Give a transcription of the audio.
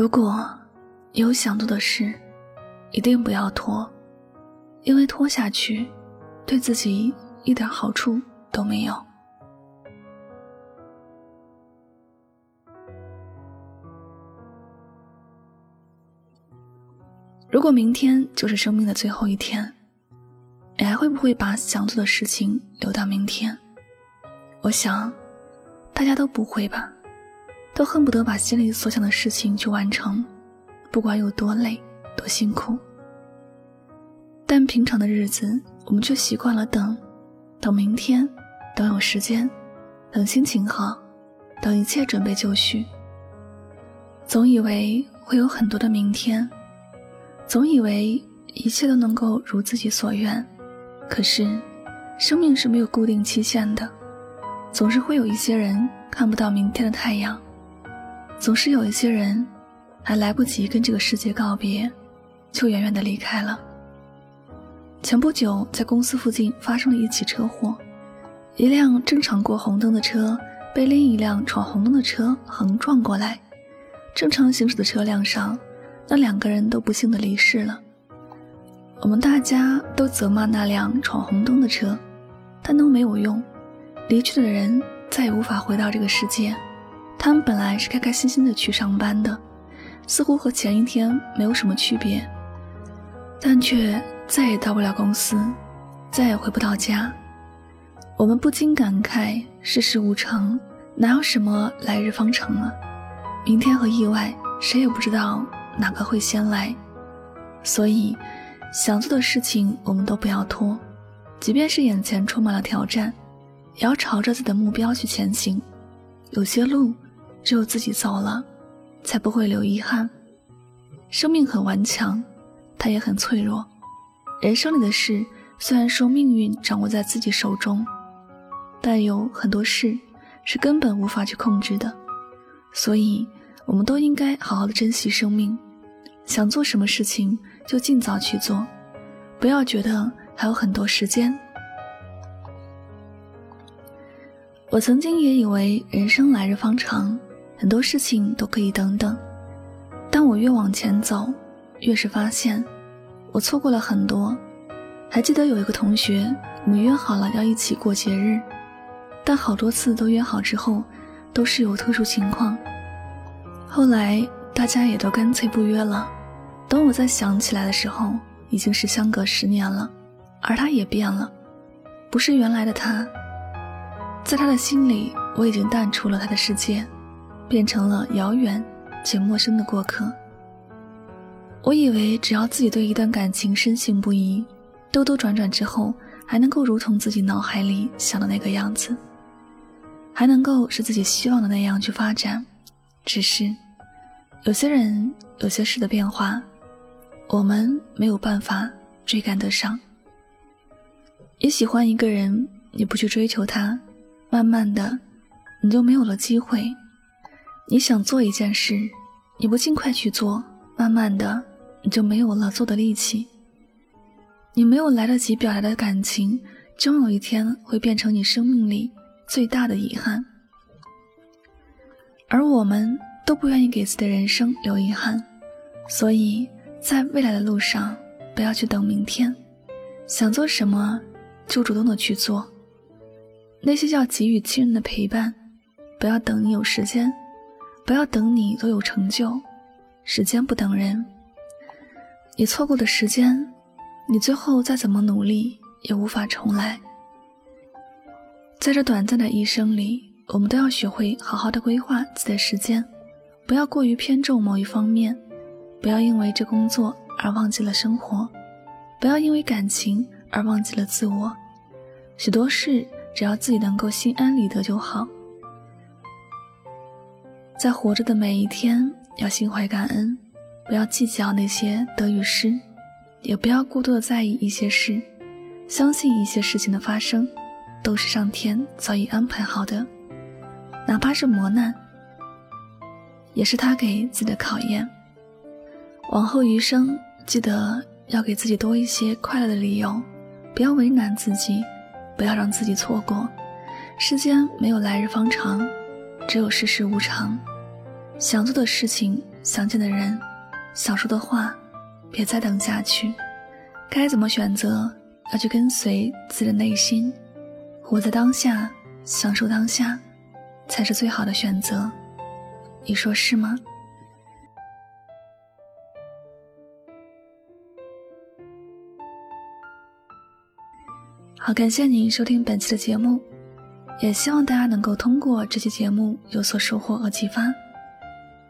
如果有想做的事，一定不要拖，因为拖下去，对自己一点好处都没有。如果明天就是生命的最后一天，你还会不会把想做的事情留到明天？我想，大家都不会吧，都恨不得把心里所想的事情去完成，不管有多累、多辛苦。但平常的日子，我们却习惯了等，等明天，等有时间，等心情好，等一切准备就绪。总以为会有很多的明天，总以为一切都能够如自己所愿。可是，生命是没有固定期限的，总是会有一些人看不到明天的太阳，总是有一些人还来不及跟这个世界告别，就远远的离开了。前不久，在公司附近发生了一起车祸，一辆正常过红灯的车被另一辆闯红灯的车横撞过来，正常行驶的车辆上，那两个人都不幸的离世了。我们大家都责骂那辆闯红灯的车，但都没有用。离去的人再也无法回到这个世界。他们本来是开开心心的去上班的，似乎和前一天没有什么区别，但却再也到不了公司，再也回不到家。我们不禁感慨：世事无常，哪有什么来日方长啊？明天和意外，谁也不知道哪个会先来。所以。想做的事情，我们都不要拖，即便是眼前充满了挑战，也要朝着自己的目标去前行。有些路，只有自己走了，才不会留遗憾。生命很顽强，它也很脆弱。人生里的事，虽然说命运掌握在自己手中，但有很多事是根本无法去控制的。所以，我们都应该好好的珍惜生命。想做什么事情。就尽早去做，不要觉得还有很多时间。我曾经也以为人生来日方长，很多事情都可以等等。但我越往前走，越是发现我错过了很多。还记得有一个同学，我们约好了要一起过节日，但好多次都约好之后，都是有特殊情况。后来大家也都干脆不约了。等我再想起来的时候，已经是相隔十年了，而他也变了，不是原来的他。在他的心里，我已经淡出了他的世界，变成了遥远且陌生的过客。我以为只要自己对一段感情深信不疑，兜兜转转之后，还能够如同自己脑海里想的那个样子，还能够是自己希望的那样去发展。只是，有些人，有些事的变化。我们没有办法追赶得上。你喜欢一个人，你不去追求他，慢慢的，你就没有了机会。你想做一件事，你不尽快去做，慢慢的，你就没有了做的力气。你没有来得及表达的感情，终有一天会变成你生命里最大的遗憾。而我们都不愿意给自己的人生留遗憾，所以。在未来的路上，不要去等明天，想做什么就主动的去做。那些要给予亲人的陪伴，不要等你有时间，不要等你都有成就。时间不等人，你错过的时间，你最后再怎么努力也无法重来。在这短暂的一生里，我们都要学会好好的规划自己的时间，不要过于偏重某一方面。不要因为这工作而忘记了生活，不要因为感情而忘记了自我。许多事，只要自己能够心安理得就好。在活着的每一天，要心怀感恩，不要计较那些得与失，也不要过多的在意一些事。相信一些事情的发生，都是上天早已安排好的，哪怕是磨难，也是他给自己的考验。往后余生，记得要给自己多一些快乐的理由，不要为难自己，不要让自己错过。世间没有来日方长，只有世事无常。想做的事情想见的人，想说的话，别再等下去。该怎么选择，要去跟随自己的内心，活在当下，享受当下，才是最好的选择。你说是吗？好，感谢您收听本期的节目，也希望大家能够通过这期节目有所收获和启发。